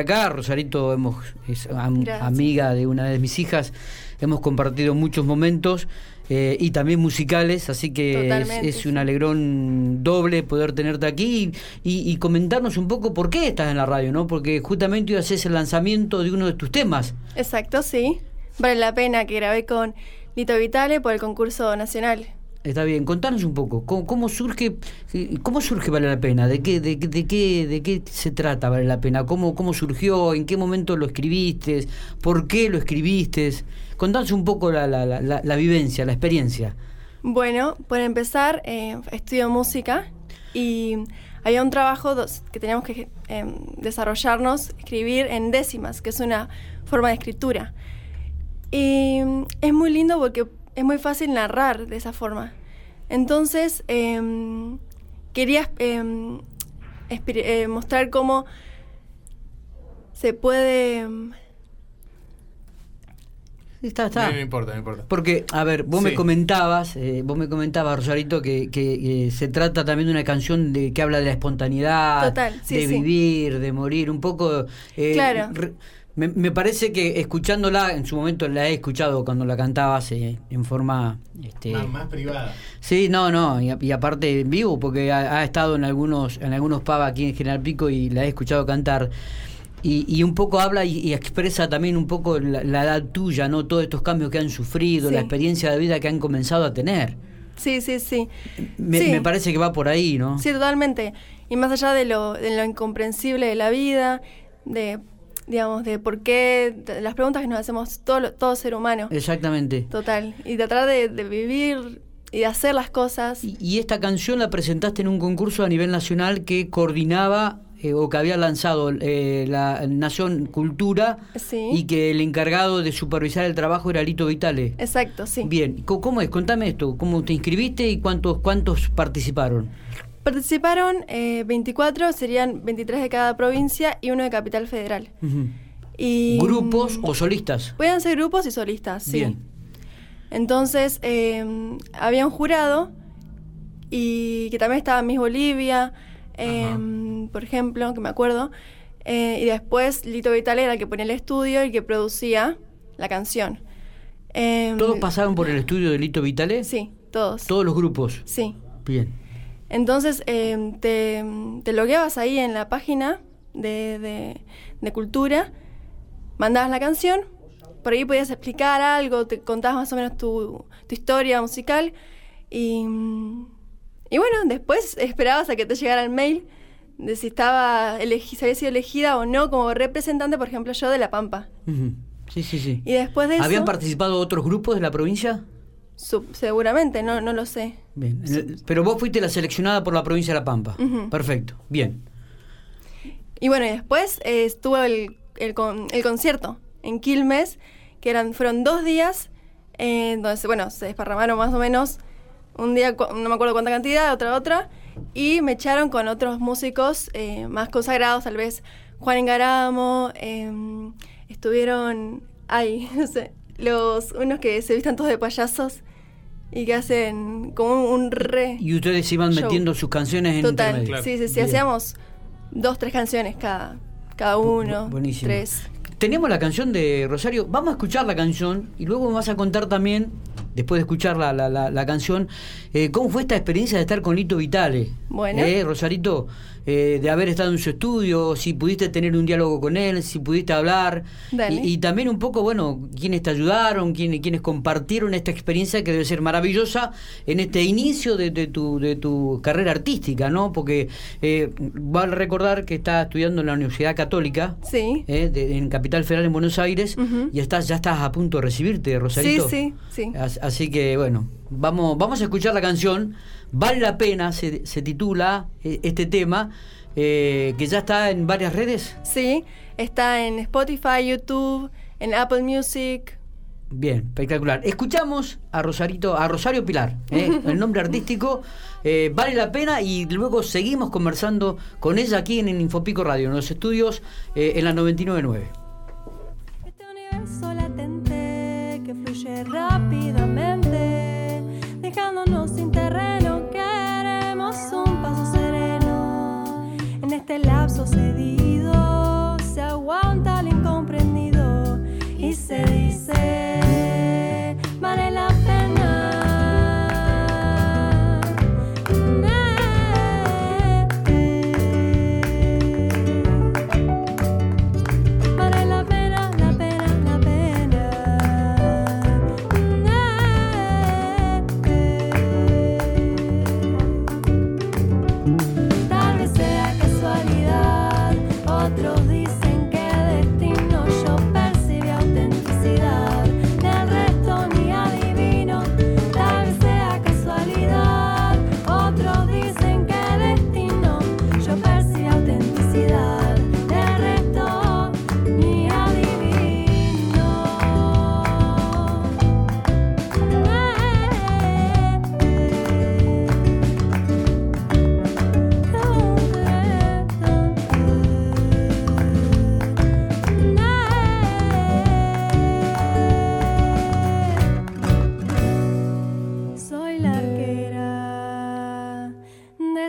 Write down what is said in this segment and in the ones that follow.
acá. Rosarito hemos, es am- amiga de una de mis hijas. Hemos compartido muchos momentos eh, y también musicales, así que es, un alegrón doble poder tenerte aquí y, y- y comentarnos un poco por qué estás en la radio, ¿no? Porque justamente hoy haces el lanzamiento de uno de tus temas. Exacto, sí. Vale la pena que grabé con Lito Vitale por el concurso nacional. Está bien, contanos un poco, ¿cómo, surge eh, cómo surge Vale la Pena? ¿De qué, de, qué- de qué, se trata Vale la Pena? ¿Cómo, ¿Cómo surgió? ¿En qué momento lo escribiste? ¿Por qué lo escribiste? Contanos un poco la, la, la, vivencia, la experiencia. Bueno, por empezar, eh, estudio música y había un trabajo que teníamos que eh, desarrollarnos, escribir en décimas, que es una forma de escritura. Y es muy lindo porque es muy fácil narrar de esa forma. Entonces, em, quería em, eh, mostrar cómo se puede... em, Está, está. No, no importa, no importa. Porque, a ver, vos me comentabas, eh, vos me comentabas, Rosarito, que, que, eh, se trata también de una canción de que habla de la espontaneidad, Total, sí, de sí. vivir, de morir, un poco... eh, Claro. re- me, me parece que escuchándola, en su momento la he escuchado cuando la cantabas eh, en forma... Este, Más, más privada. Sí, no, no, y, a- y aparte en vivo, porque ha, ha estado en algunos en algunos pubs aquí en General Pico y la he escuchado cantar. Y, y un poco habla y, y expresa también un poco la, la edad tuya, ¿no? Todos estos cambios que han sufrido, Sí. la experiencia de vida que han comenzado a tener. Sí, sí, sí. Me, Sí. me parece que va por ahí, ¿no? Sí, totalmente. Y más allá de lo, de lo incomprensible de la vida, de, digamos, de por qué, las preguntas que nos hacemos todo, todo ser humano. Exactamente. Total. Y tratar de, de vivir y de hacer las cosas. Y, y esta canción la presentaste en un concurso a nivel nacional que coordinaba eh, o que había lanzado eh, la Nación Cultura Sí. y que el encargado de supervisar el trabajo era Lito Vitale. Exacto, sí. Bien, ¿Cómo- ¿cómo es? Contame esto, ¿cómo te inscribiste y cuántos cuántos participaron? Participaron eh, 24, serían 23 de cada provincia y uno de Capital Federal. Y, ¿Grupos o solistas? Pueden ser grupos y solistas, sí. Bien. Entonces, eh, había un jurado y que también estaba Miss Bolivia, eh, por ejemplo, que me acuerdo. eh, y después Lito Vitale era el que ponía el estudio y que producía la canción. Eh, ¿Todos pasaron por el estudio de Lito Vitale? Sí, todos. ¿Todos los grupos? Sí. Bien. Entonces, eh, te, te logueabas ahí en la página de, de- de cultura, mandabas la canción, por ahí podías explicar algo, te contabas más o menos tu, tu historia musical y, y bueno, después esperabas a que te llegara el mail de si estaba si había sido elegida o no como representante, por ejemplo, yo de La Pampa. Sí, sí, sí. Y después de eso... ¿Habían participado otros grupos de la provincia? Seguramente, no, no lo sé. Bien. En el- Pero vos fuiste la seleccionada por la provincia de La Pampa. Perfecto. Bien. Y bueno, y después eh, estuvo el, el, con- el concierto en Quilmes, que eran, fueron dos días, eh, donde se, bueno, se desparramaron más o menos un día, no me acuerdo cuánta cantidad, otra, otra, y me echaron con otros músicos eh, más consagrados, tal vez Juan Engaramo, em, estuvieron, ay, no sé, los, unos que se vistan todos de payasos y que hacen como un, re... Y ustedes iban Show. metiendo sus canciones en Total, intermedio. Claro. sí, sí, sí, Bien. hacíamos dos, tres canciones cada, cada uno, bu- buenísimo. tres. Tenemos la canción de Rosario. Vamos a escuchar la canción y luego me vas a contar también, después de escuchar la, la, la- la canción, eh, cómo fue esta experiencia de estar con Lito Vitale. Bueno. Eh, Rosarito, eh, de haber estado en su estudio, si pudiste tener un diálogo con él, si pudiste hablar. Y, y también un poco, bueno, quiénes te ayudaron, quiénes, quiénes compartieron esta experiencia que debe ser maravillosa en este inicio de, de tu, de tu carrera artística, ¿no? Porque eh, vale recordar que está estudiando en la Universidad Católica. Sí. de- en Capital Federal en Buenos Aires y estás ya estás a punto de recibirte, Sí, Rosarito. sí, sí. As- Así que bueno, vamos, vamos a escuchar la canción. Vale la pena, se, se titula eh, este tema, eh, que ya está en varias redes. Sí, está en Spotify, YouTube, en Apple Music. Bien, espectacular. Escuchamos a Rosarito, a Rosario Pilar, ¿eh? el nombre artístico. eh, vale la pena y luego seguimos conversando con ella aquí en, Infopico Radio, en los estudios eh, en la 99.9. Este universo latente que fluye rápidamente,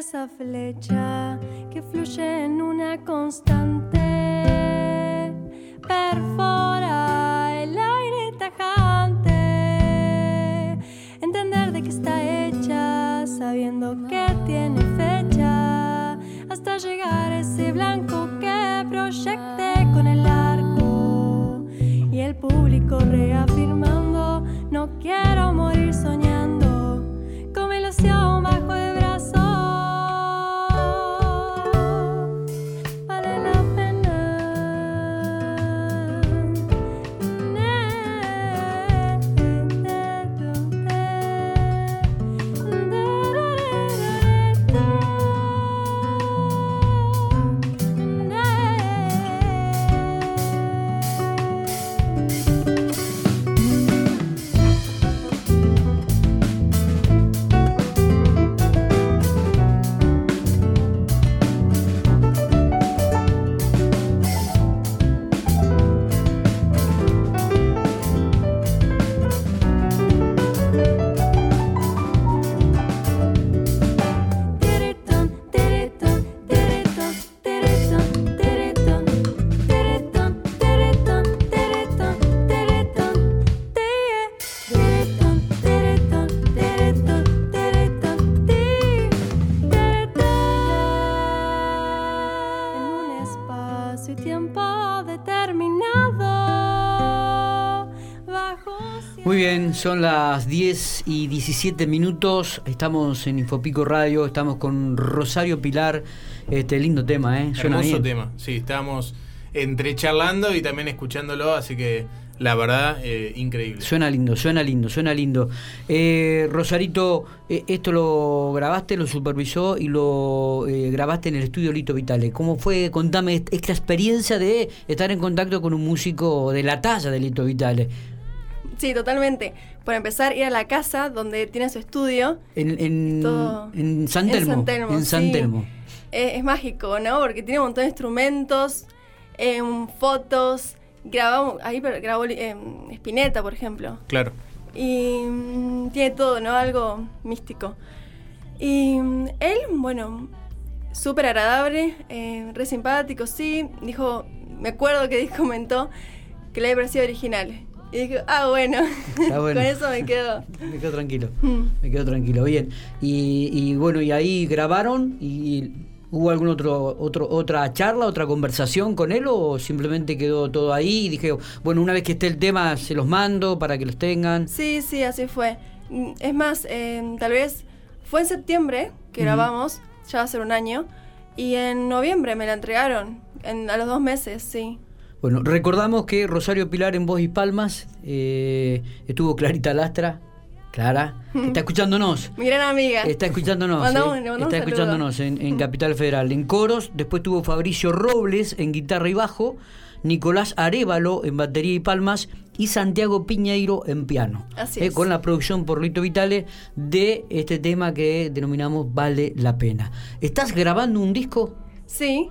esa flecha que fluye en una constante. Perfora el aire tajante. Entender de qué está hecha, sabiendo que tiene fecha. Hasta llegar ese blanco que proyecte con el arco. Y el público reafirmando, las 10 y 17 minutos. Estamos en Infopico Radio, estamos con Rosario Pilar. Este lindo tema, ¿eh? Suena Hermoso bien. tema. Sí, estábamos entre charlando y también escuchándolo, así que la verdad, eh, increíble. Suena lindo, suena lindo, suena lindo. Eh, Rosarito, eh, esto lo grabaste, lo supervisó y lo eh, grabaste en el estudio Lito Vitale. ¿Cómo fue? Contame est- esta experiencia de estar en contacto con un músico de la talla de Lito Vitale. Sí, totalmente. Por empezar, ir a la casa donde tiene su estudio. En, en, Todo. en San Telmo. En San Telmo, en San sí. Telmo. Eh, es mágico, ¿no? Porque tiene un montón de instrumentos, em, fotos. Grabamos, ahí grabó em, Spinetta, por ejemplo. Claro. Y mm, tiene todo, ¿no? Algo místico. Y mm, él, bueno, súper agradable, eh, re simpático, sí. Dijo, me acuerdo que comentó que le había parecido original. Y dije, ah, bueno, Está bueno. con eso me quedo. Me quedo tranquilo. Mm. Me quedo tranquilo, bien. Y, y bueno, y ahí grabaron y hubo algún otro, otro, otra charla, otra conversación con él o simplemente quedó todo ahí y dije, bueno, una vez que esté el tema se los mando para que los tengan. Sí, sí, así fue. Mm, Es más, eh, tal vez fue en septiembre que grabamos, ya va a ser un año, y en noviembre me la entregaron, en- a los dos meses, sí. Bueno, recordamos que Rosario Pilar en Voz y Palmas eh, estuvo Clarita Lastra, Clara, está escuchándonos. Mi gran amiga. Está escuchándonos. Mandamos- eh, mandamos está escuchándonos en, en Capital Federal. En coros, después tuvo Fabricio Robles en guitarra y bajo, Nicolás Arevalo en batería y palmas y Santiago Piñeiro en piano. Así Eh, es. Con la producción por Lito Vitale de este tema que denominamos Vale la Pena. ¿Estás grabando un disco? Sí,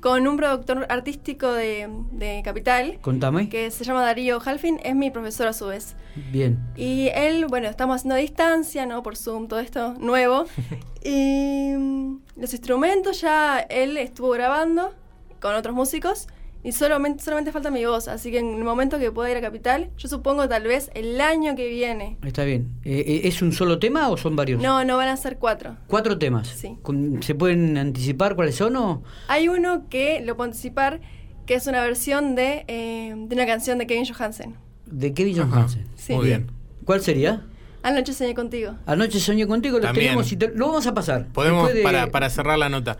con un productor artístico de, de Capital, Contame. que se llama Darío Halfin, es mi profesor a su vez. Bien. Y él, bueno, estamos haciendo a distancia, ¿no? Por Zoom, todo esto nuevo. y mm, los instrumentos ya él estuvo grabando con otros músicos y solamente, solamente falta mi voz. Así que en el momento que pueda ir a Capital, yo supongo tal vez el año que viene. Está bien. Eh, eh, ¿Es un solo tema o son varios? No, no van a ser cuatro. Cuatro temas. Sí. Con- ¿Se pueden anticipar cuáles son o...? Hay uno que lo puedo anticipar, que es una versión de, eh, de una canción de Kevin Johansen. De Kevin Ajá. Johansen. Sí. Muy bien. ¿Cuál sería? Anoche soñé contigo. Anoche soñé contigo, lo tenemos y te- lo vamos a pasar. Podemos, de- para, para cerrar la nota.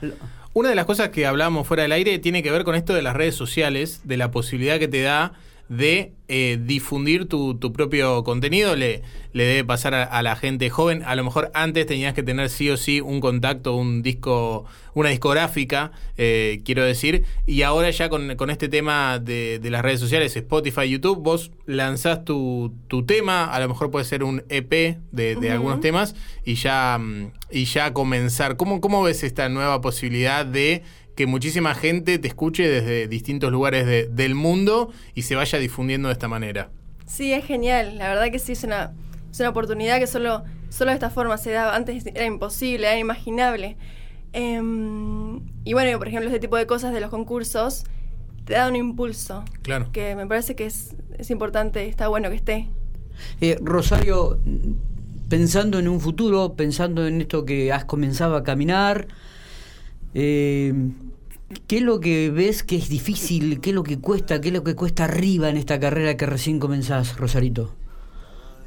Una de las cosas que hablábamos fuera del aire tiene que ver con esto de las redes sociales, de la posibilidad que te da de eh, difundir tu, tu propio contenido. Le, le debe pasar a, a la gente joven. A lo mejor antes tenías que tener sí o sí un contacto, un disco, una discográfica, eh, quiero decir. Y ahora ya con, con este tema de, de las redes sociales, Spotify, YouTube, vos lanzás tu, tu tema, a lo mejor puede ser un EP de, de algunos temas, y ya, mm, y ya comenzar. ¿Cómo, ¿Cómo ves esta nueva posibilidad de que muchísima gente te escuche desde distintos lugares de- del mundo y se vaya difundiendo de esta manera? Sí, es genial. La verdad que sí, es una, es una oportunidad que solo, solo de esta forma se daba. Antes era imposible, era inimaginable. Em, y bueno, por ejemplo, este tipo de cosas de los concursos te da un impulso Claro. que me parece que es, es importante, está bueno que esté. Eh, Rosario, pensando en un futuro, pensando en esto que has comenzado a caminar, eh, ¿qué es lo que ves que es difícil? ¿Qué es lo que cuesta? ¿Qué es lo que cuesta arriba en esta carrera que recién comenzás, Rosarito?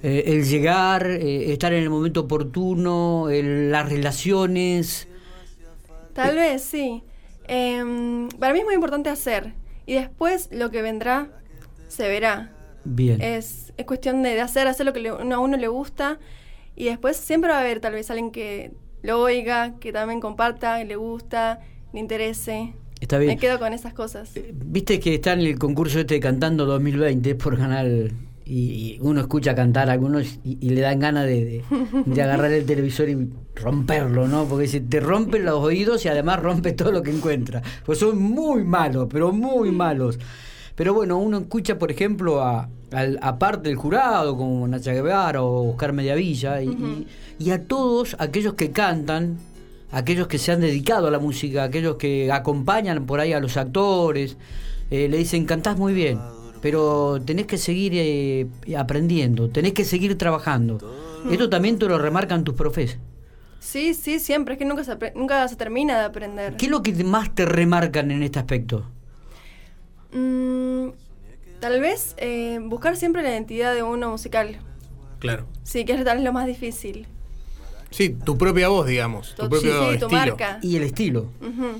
Eh, el llegar, eh, estar en el momento oportuno, el- las relaciones. Tal vez, sí. Em, para mí es muy importante hacer. Y después lo que vendrá se verá. Bien. Es, es cuestión de, de hacer, hacer lo que le- a uno le gusta. Y después siempre va a haber tal vez alguien que lo oiga, que también comparta, que le gusta, le interese. Está bien. Me quedo con esas cosas. Eh, Viste que está en el concurso este de Cantando 2020 por canal y, y uno escucha cantar a algunos y, y le dan ganas de, de- de agarrar el televisor y romperlo, ¿no? Porque se te rompen los oídos y además rompe todo lo que encuentra. Pues son muy malos, pero muy malos. Pero bueno, uno escucha, por ejemplo, a, a parte del jurado, como Nacha Guevara o Oscar Mediavilla, y, y- y a todos aquellos que cantan, aquellos que se han dedicado a la música, aquellos que acompañan por ahí a los actores, eh, le dicen, cantás muy bien, pero tenés que seguir eh, aprendiendo, tenés que seguir trabajando. Esto también te lo remarcan tus profes. Sí, sí, siempre. Es que nunca se, nunca se termina de aprender. ¿Qué es lo que más te remarcan en este aspecto? Mm, tal vez eh, buscar siempre la identidad de uno musical. Claro. Sí, que es tal vez lo más difícil. Sí, tu propia voz, digamos, tu Tu- propio sí, tu estilo. marca. Y el estilo.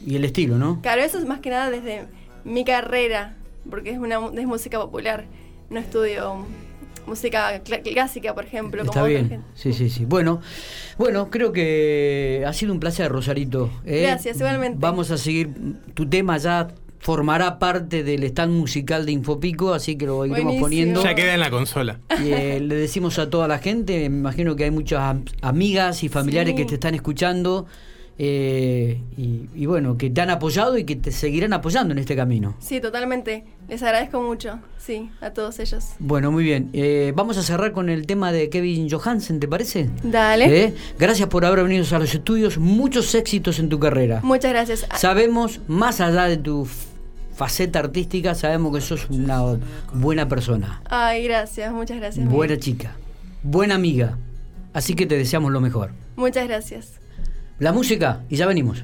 Y el estilo, ¿no? Claro, eso es más que nada desde mi carrera, porque es una es música popular. No estudio música clásica, por ejemplo. Está como otra bien. gente. Sí, sí, sí. Bueno, bueno, creo que ha sido un placer, Rosarito. ¿eh? Gracias, igualmente. Vamos a seguir. Tu tema ya formará parte del stand musical de Infopico, así que lo iremos Buenísimo. poniendo. Ya queda en la consola. Y, eh, le decimos a toda la gente, me imagino que hay muchas am- amigas y familiares Sí. que te están escuchando eh, y, y bueno, que te han apoyado y que te seguirán apoyando en este camino. Sí, totalmente. Les agradezco mucho. Sí, a todos ellos. Bueno, muy bien. Eh, vamos a cerrar con el tema de Kevin Johansen, ¿te parece? Dale. ¿Eh? Gracias por haber venido a los estudios. Muchos éxitos en tu carrera. Muchas gracias. Sabemos, más allá de tu faceta artística, sabemos que sos una buena persona, Ay, gracias. Muchas gracias. buena Miguel. chica, buena amiga. Así que te deseamos lo mejor. Muchas gracias. La música y ya venimos.